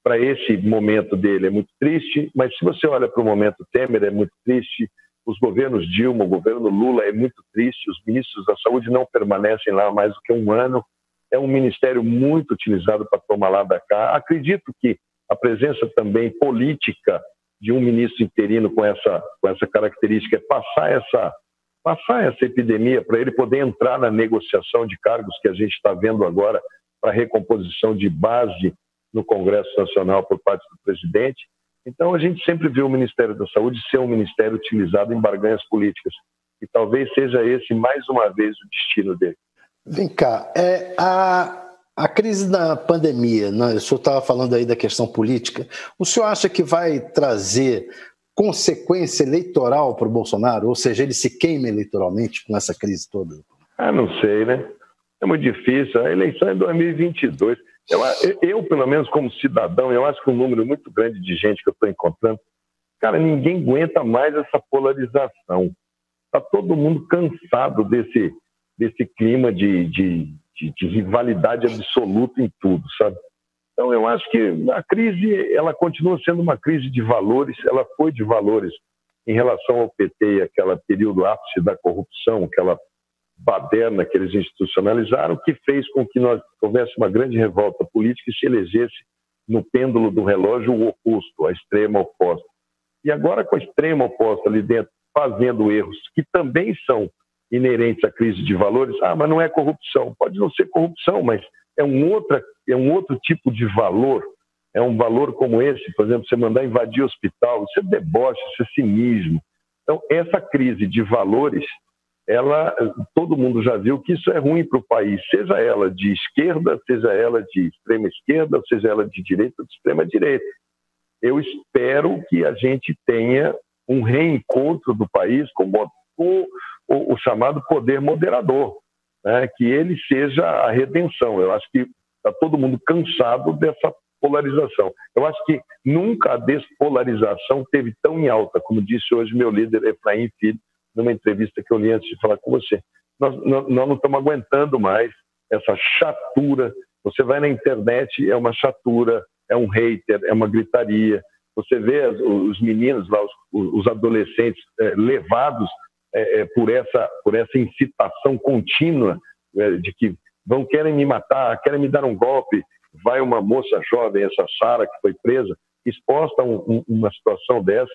para esse momento dele, é muito triste, mas se você olha para o momento Temer, é muito triste, os governos Dilma, o governo Lula é muito triste, os ministros da saúde não permanecem lá mais do que um ano, é um ministério muito utilizado para tomar lá da cá. Acredito que a presença também política de um ministro interino com essa, com essa característica é passar essa, passar essa epidemia para ele poder entrar na negociação de cargos que a gente está vendo agora para recomposição de base no Congresso Nacional por parte do presidente. Então, a gente sempre viu o Ministério da Saúde ser um ministério utilizado em barganhas políticas. E talvez seja esse, mais uma vez, o destino dele. Vem cá, é, a, a crise da pandemia, né? o senhor estava falando aí da questão política, o senhor acha que vai trazer consequência eleitoral para o Bolsonaro? Ou seja, ele se queima eleitoralmente com essa crise toda? Ah, não sei, né? É muito difícil. A eleição é 2022. Eu, eu, pelo menos como cidadão, eu acho que um número muito grande de gente que eu estou encontrando, cara, ninguém aguenta mais essa polarização. Está todo mundo cansado desse, desse clima de, de de, de rivalidade absoluta em tudo, sabe? Então, eu acho que a crise, ela continua sendo uma crise de valores, ela foi de valores em relação ao PT, aquele período ápice da corrupção, aquela baderna que eles institucionalizaram, que fez com que nós houvesse uma grande revolta política e se elegesse no pêndulo do relógio o oposto, a extrema oposta. E agora com a extrema oposta ali dentro, fazendo erros que também são inerentes à crise de valores, ah, mas não é corrupção. Pode não ser corrupção, mas é um, outra, é um outro tipo de valor. É um valor como esse, por exemplo, você mandar invadir hospital, isso é deboche, isso é cinismo. Então, essa crise de valores, ela, todo mundo já viu que isso é ruim para o país, seja ela de esquerda, seja ela de extrema esquerda, seja ela de direita de extrema direita. Eu espero que a gente tenha um reencontro do país com, com o, o chamado poder moderador, né? que ele seja a redenção. Eu acho que está todo mundo cansado dessa polarização. Eu acho que nunca a despolarização teve tão em alta, como disse hoje meu líder Efraim Filho, numa entrevista que eu li antes de falar com você. Nós, nós, não estamos aguentando mais essa chatura. Você vai na internet, é uma chatura, é um hater, é uma gritaria. Você vê os meninos lá, os, os adolescentes é, levados é, é, por, essa, por essa incitação contínua é, de que vão querem me matar, querem me dar um golpe. Vai uma moça jovem, essa Sara, que foi presa, exposta a um, um, uma situação dessa,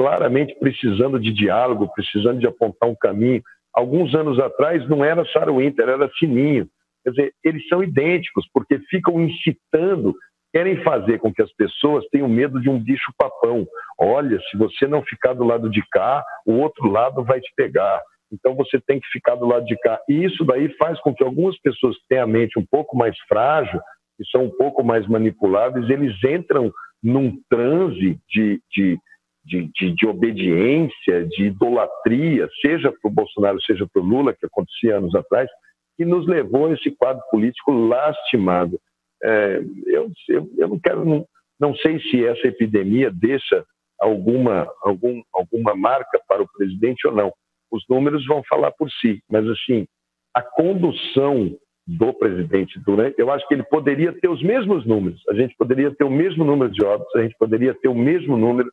claramente precisando de diálogo, precisando de apontar um caminho. Alguns anos atrás não era Sara Winter, era Sininho. Quer dizer, eles são idênticos, porque ficam incitando querem fazer com que as pessoas tenham medo de um bicho papão. Olha, se você não ficar do lado de cá, o outro lado vai te pegar. Então você tem que ficar do lado de cá. E isso daí faz com que algumas pessoas que têm a mente um pouco mais frágil, que são um pouco mais manipuláveis, eles entram num transe de, de, de, de, de obediência, de idolatria, seja para o Bolsonaro, seja para o Lula, que acontecia anos atrás, que nos levou a esse quadro político lastimado. É, eu, eu, eu, não quero, não, não sei se essa epidemia deixa alguma, algum, alguma marca para o presidente ou não. Os números vão falar por si, mas assim, a condução do presidente durante, eu acho que ele poderia ter os mesmos números, a gente poderia ter o mesmo número de óbitos, a gente poderia ter o mesmo número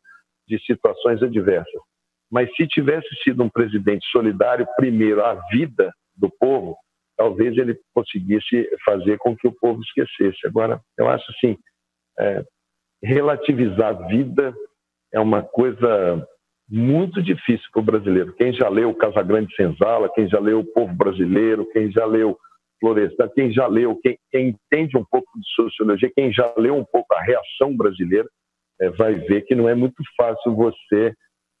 de situações adversas. Mas se tivesse sido um presidente solidário, primeiro, à vida do povo, talvez ele conseguisse fazer com que o povo esquecesse. Agora, eu acho assim, é, relativizar a vida é uma coisa muito difícil para o brasileiro. Quem já leu Casagrande Senzala, quem já leu O Povo Brasileiro, quem já leu Floresta, quem já leu, quem, quem, entende um pouco de sociologia, quem já leu um pouco a reação brasileira, é, vai ver que não é muito fácil você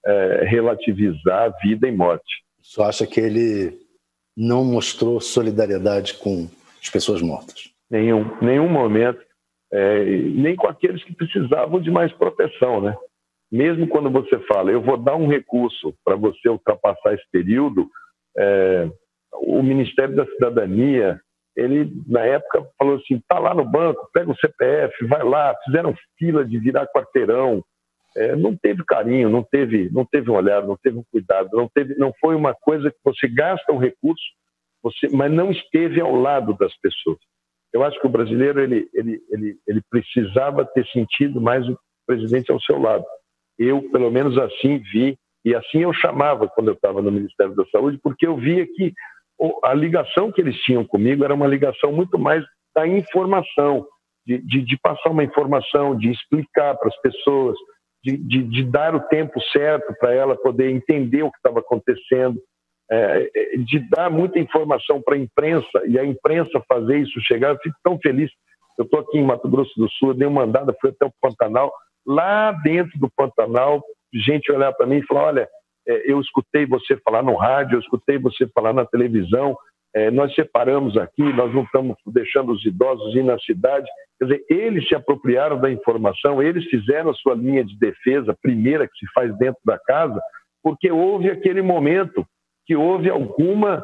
é, relativizar vida e morte. Você acha que ele não mostrou solidariedade com as pessoas mortas? Nenhum, nenhum momento, é, nem com aqueles que precisavam de mais proteção, né? Mesmo quando você fala, eu vou dar um recurso para você ultrapassar esse período, é, o Ministério da Cidadania, ele na época falou assim, tá lá no banco, pega o CPF, vai lá, fizeram fila de virar quarteirão, é, não teve carinho, não teve, não teve um olhar, não teve um cuidado, não teve, não foi uma coisa que você gasta um recurso, você, mas não esteve ao lado das pessoas. Eu acho que o brasileiro ele, ele, ele, ele precisava ter sentido mais o presidente ao seu lado. Eu, pelo menos assim, vi e assim eu chamava quando eu estava no Ministério da Saúde, porque eu via que a ligação que eles tinham comigo era uma ligação muito mais da informação, de, de, de passar uma informação, de explicar para as pessoas, de, de, dar o tempo certo para ela poder entender o que estava acontecendo, é, é, de dar muita informação para a imprensa e a imprensa fazer isso chegar. Eu fico tão feliz. Eu estou aqui em Mato Grosso do Sul, dei uma andada, fui até o Pantanal. Lá dentro do Pantanal, gente olhar para mim e falar: olha, eu escutei você falar no rádio, eu escutei você falar na televisão, é, nós separamos aqui, nós não estamos deixando os idosos ir na cidade. Quer dizer, eles se apropriaram da informação, eles fizeram a sua linha de defesa, primeira que se faz dentro da casa, porque houve aquele momento que houve alguma,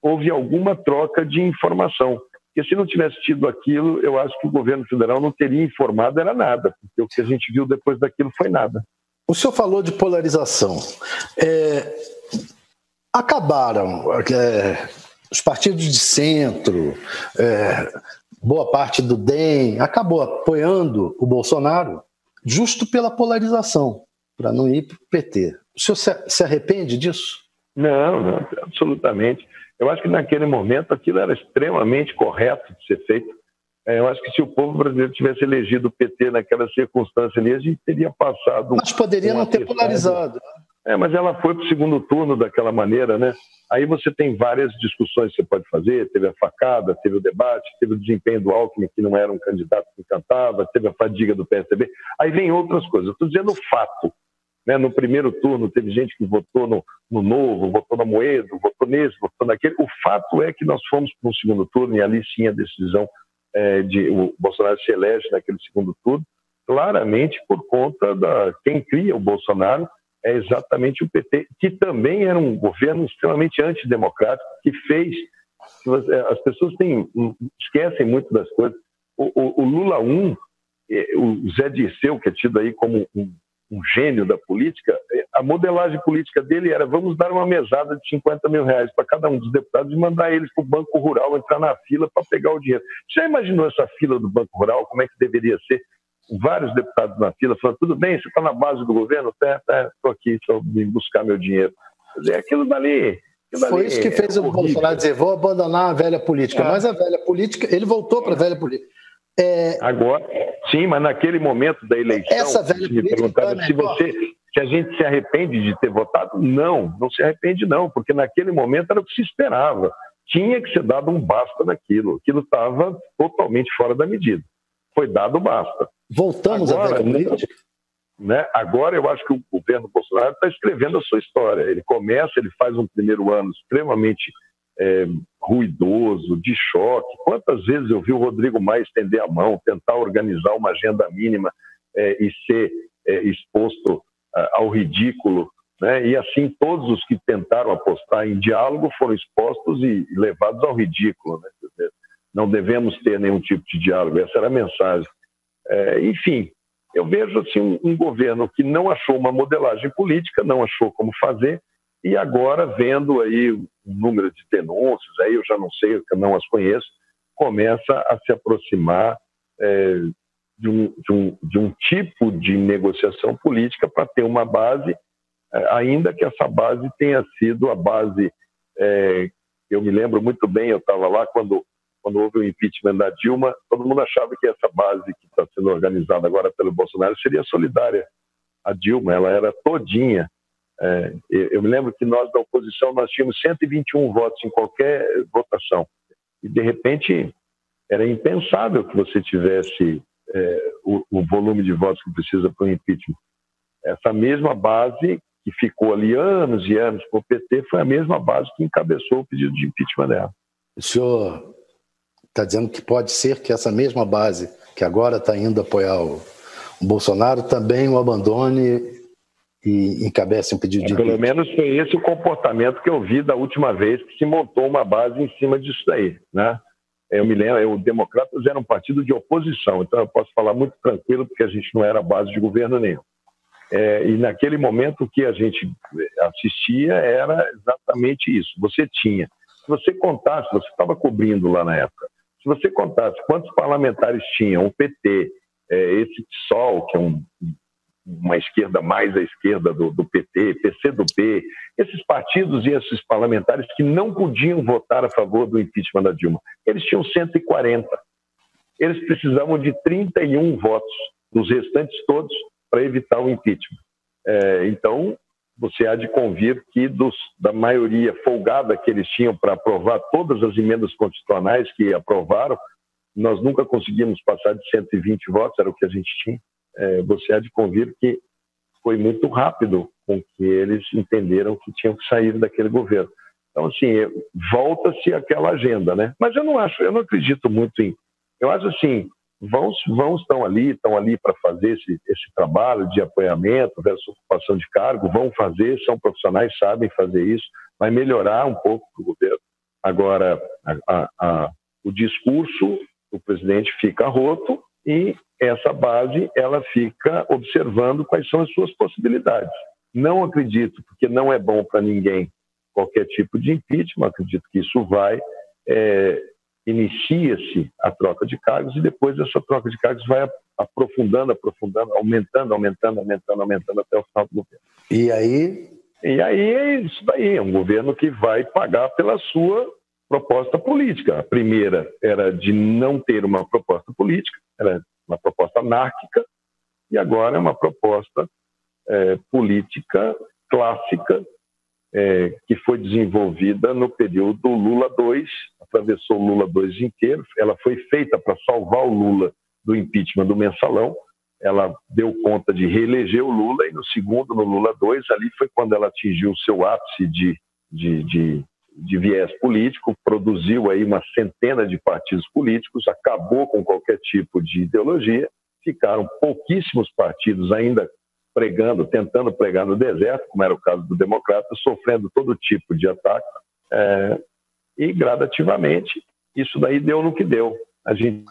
houve alguma troca de informação. Porque se não tivesse tido aquilo, eu acho que o governo federal não teria informado era nada, porque o que a gente viu depois daquilo foi nada. O senhor falou de polarização. É, acabaram é, os partidos de centro, é, boa parte do DEM, acabou apoiando o Bolsonaro justo pela polarização, para não ir para o PT. O senhor se, se arrepende disso? Não, não, absolutamente. Eu acho que naquele momento aquilo era extremamente correto de ser feito. É, eu acho que se o povo brasileiro tivesse elegido o PT naquela circunstância ali, a gente teria passado. Mas poderia não ter polarizado. É, mas ela foi para o segundo turno daquela maneira, né? Aí você tem várias discussões que você pode fazer. Teve a facada, teve o debate, teve o desempenho do Alckmin, que não era um candidato que cantava, teve a fadiga do PSDB. Aí vem outras coisas. Estou dizendo o fato. Né? No primeiro turno, teve gente que votou no, no Novo, votou na Moedo, votou nesse, votou naquele. O fato é que nós fomos para um segundo turno e ali sim a decisão é, de o Bolsonaro se elege naquele segundo turno, claramente por conta da quem cria o Bolsonaro é exatamente o PT, que também era um governo extremamente antidemocrático, que fez. As pessoas têm, esquecem muito das coisas. O, o, o Lula 1, é, o Zé Dirceu, que é tido aí como um, um, gênio da política, é, a modelagem política dele era: vamos dar uma mesada de 50 mil reais para cada um dos deputados e mandar eles para o Banco Rural entrar na fila para pegar o dinheiro. Já imaginou essa fila do Banco Rural? Como é que deveria ser? vários deputados na fila falando, tudo bem, você está na base do governo? Tá, tá, estou aqui, estou me buscar meu dinheiro. Dizer, aquilo dali... Aquilo Foi isso que fez é o Bolsonaro dizer, vou abandonar a velha política. É. Mas a velha política, ele voltou para a velha política. É... Agora, sim, mas naquele momento da eleição, Essa velha me perguntava se você se a gente se arrepende de ter votado, não, não se arrepende não, porque naquele momento era o que se esperava. Tinha que ser dado um basta naquilo. Aquilo estava totalmente fora da medida. Foi dado basta. Voltamos agora, à velha política? Né, agora eu acho que o governo Bolsonaro está escrevendo a sua história. Ele começa, ele faz um primeiro ano extremamente é, ruidoso, de choque. Quantas vezes eu vi o Rodrigo Maia estender a mão, tentar organizar uma agenda mínima é, e ser é, exposto ao ridículo, né? e assim todos os que tentaram apostar em diálogo foram expostos e levados ao ridículo. Né? Não devemos ter nenhum tipo de diálogo, essa era a mensagem. É, enfim, eu vejo assim, um, um governo que não achou uma modelagem política, não achou como fazer, e agora vendo aí o número de denúncias, aí eu já não sei, eu não as conheço, começa a se aproximar é, de, um, de, um, de um tipo de negociação política para ter uma base, é, ainda que essa base tenha sido a base. É, eu me lembro muito bem, eu estava lá quando, quando houve o impeachment da Dilma, todo mundo achava que essa base que está sendo organizada agora pelo Bolsonaro seria solidária à Dilma, ela era todinha. É, eu me lembro que nós da oposição nós tínhamos 121 votos em qualquer votação e de repente era impensável que você tivesse é, o, o, volume de votos que precisa para o impeachment. Essa mesma base que ficou ali anos e anos com o PT foi a mesma base que encabeçou o pedido de impeachment dela. O senhor está dizendo que pode ser que essa mesma base que agora está indo apoiar o, o, Bolsonaro também o abandone e encabece um pedido é, de Pelo menos foi esse o comportamento que eu vi da última vez que se montou uma base em cima disso daí, né? Eu me lembro, o Democratas era um partido de oposição, então eu posso falar muito tranquilo, porque a gente não era base de governo nenhum. É, e naquele momento o que a gente assistia era exatamente isso. Você tinha, se você contasse, você estava cobrindo lá na época, se você contasse quantos parlamentares tinham o PT, é, esse PSOL, que é um uma esquerda mais à esquerda do, do PT, PCdoB, esses partidos e esses parlamentares que não podiam votar a favor do impeachment da Dilma. Eles tinham 140. Eles precisavam de 31 votos dos restantes todos para evitar o impeachment. É, então, você há de convir que dos, da maioria folgada que eles tinham para aprovar todas as emendas constitucionais que aprovaram, nós nunca conseguimos passar de 120 votos, era o que a gente tinha é, você há de convir que foi muito rápido com que eles entenderam que tinham que sair daquele governo. Então, assim, volta-se aquela agenda, né? Mas eu não acho, eu não acredito muito em. Eu acho assim, vão, vão estão ali, estão ali para fazer esse, esse trabalho de apoiamento versus ocupação de cargo, vão fazer, são profissionais, sabem fazer isso, vai melhorar um pouco o governo. Agora, a, a, a, o discurso, o presidente fica roto e essa base ela fica observando quais são as suas possibilidades. Não acredito, porque não é bom para ninguém qualquer tipo de impeachment, acredito que isso vai, é, inicia-se a troca de cargos e depois essa troca de cargos vai aprofundando, aprofundando, aumentando, aumentando, aumentando, aumentando até o final do governo. E aí? E aí é isso daí, é um governo que vai pagar pela sua proposta política. A primeira era de não ter uma proposta política, era uma proposta anárquica, e agora é uma proposta é, política clássica é, que foi desenvolvida no período Lula 2, atravessou o Lula 2 inteiro, ela foi feita para salvar o Lula do impeachment do mensalão, ela deu conta de reeleger o Lula e no segundo, no Lula 2, ali foi quando ela atingiu o seu ápice de, de, de, de viés político, produziu aí uma centena de partidos políticos, acabou com qualquer tipo de ideologia, ficaram pouquíssimos partidos ainda pregando, tentando pregar no deserto, como era o caso do Democrata, sofrendo todo tipo de ataque, é, e gradativamente isso daí deu no que deu. A gente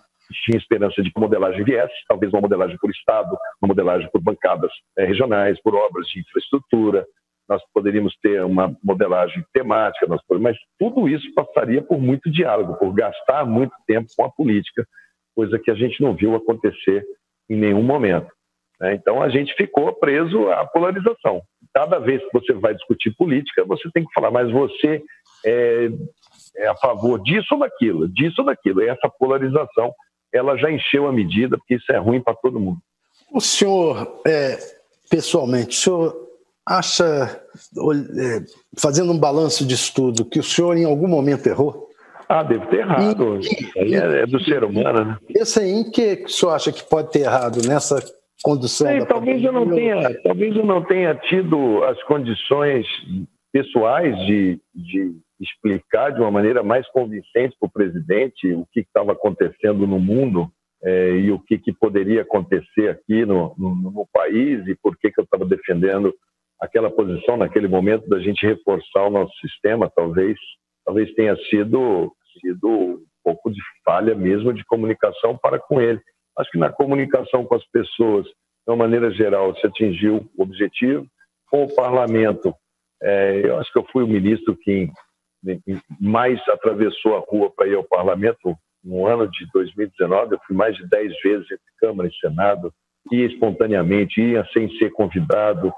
tinha esperança de que a modelagem viesse, talvez uma modelagem por Estado, uma modelagem por bancadas é, regionais, por obras de infraestrutura, nós poderíamos ter uma modelagem temática, nós mas tudo isso passaria por muito diálogo, por gastar muito tempo com a política, coisa que a gente não viu acontecer em nenhum momento. Né? Então a gente ficou preso à polarização. Cada vez que você vai discutir política, você tem que falar, mas você é, é a favor disso ou daquilo, disso ou daquilo. E essa polarização, ela já encheu a medida, porque isso é ruim para todo mundo. O senhor, é, pessoalmente, o senhor acha, é, fazendo um balanço de estudo, que o senhor em algum momento errou? Ah, deve ter errado. Isso aí é, é, do ser humano, né? Esse aí, em que o senhor acha que pode ter errado nessa condução? Talvez eu não tenha, talvez eu não tenha tido as condições pessoais de, de explicar de uma maneira mais convincente para o presidente o que estava acontecendo no mundo é, e o que, que, poderia acontecer aqui no, no, no país e por que, que eu estava defendendo aquela posição naquele momento da gente reforçar o nosso sistema, talvez, talvez tenha sido, sido um pouco de falha mesmo de comunicação para com ele. Acho que na comunicação com as pessoas de uma maneira geral, se atingiu o objetivo. Com o parlamento, é, eu acho que eu fui o ministro que mais atravessou a rua para ir ao parlamento no ano de 2019. Eu fui mais de 10 vezes entre Câmara e Senado, ia espontaneamente, ia sem ser convidado,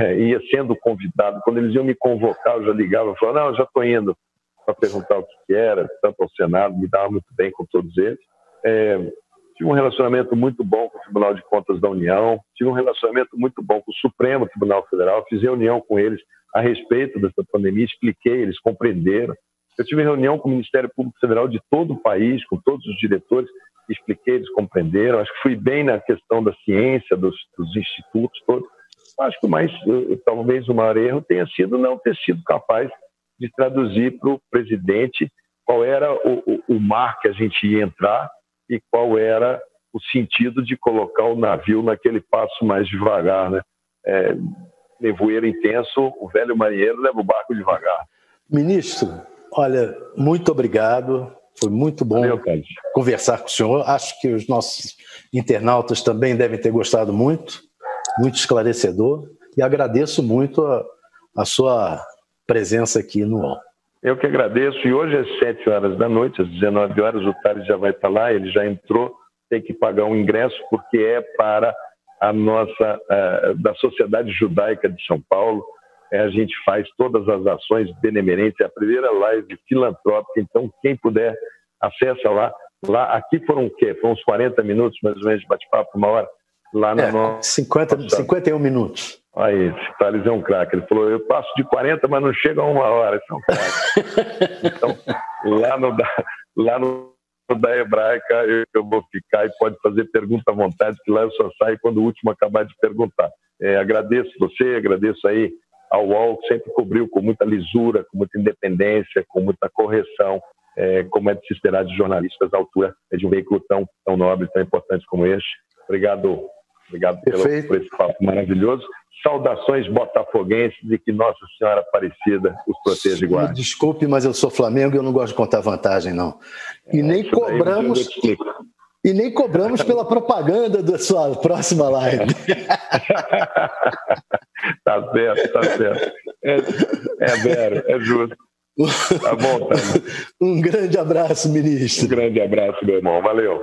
é, ia sendo convidado. Quando eles iam me convocar, eu já ligava e falava: Não, eu já estou indo para perguntar o que era, tanto ao Senado, me dava muito bem com todos eles. É, tive um relacionamento muito bom com o Tribunal de Contas da União, tive um relacionamento muito bom com o Supremo Tribunal Federal, fiz reunião com eles a respeito dessa pandemia, expliquei, eles compreenderam. Eu tive reunião com o Ministério Público Federal de todo o país, com todos os diretores, expliquei, eles compreenderam. Acho que fui bem na questão da ciência, dos, dos institutos todos. Acho que o mais, talvez o maior erro tenha sido não ter sido capaz de traduzir para o presidente qual era o, o, o mar que a gente ia entrar e qual era o sentido de colocar o navio naquele passo mais devagar, né? É, nevoeiro intenso, o velho marinheiro leva o barco devagar. Ministro, olha, muito obrigado. Foi muito bom Valeu, conversar com o senhor. Acho que os nossos internautas também devem ter gostado muito, muito esclarecedor. E agradeço muito a, a sua presença aqui no UOL. Eu que agradeço. E hoje às 7 horas da noite, às 19 horas, o Thales já vai estar lá, ele já entrou, tem que pagar um ingresso, porque é para a nossa, uh, da Sociedade Judaica de São Paulo. É, a gente faz todas as ações benemerentes, é a primeira live filantrópica, então quem puder, acessa lá. Lá, aqui foram o quê? Foram uns 40 minutos, mais ou menos, de bate-papo, uma hora, lá na é, nossa... 50, 51 minutos. Aí, o Thales é um craque. Ele falou: eu passo de 40, mas não chega a uma hora. Isso é um craque. *laughs* então, lá no, lá no da hebraica eu, eu, vou ficar e pode fazer pergunta à vontade, que lá eu só saio quando o último acabar de perguntar. É, agradeço você, agradeço aí ao UOL, que sempre cobriu com muita lisura, com muita independência, com muita correção, é, como é de se esperar de jornalistas à altura de um veículo tão, tão nobre, tão importante como este. Obrigado, obrigado pelo, por esse papo maravilhoso. Saudações botafoguenses e que Nossa Senhora Aparecida os proteja e guarde. Desculpe, mas eu sou Flamengo e eu não gosto de contar vantagem, não. E é, nem cobramos. E nem cobramos pela propaganda da sua próxima live. *laughs* tá certo, tá certo. É, é vero, é justo. Tá bom, tá. *laughs* Um grande abraço, ministro. Um grande abraço, meu irmão. Valeu.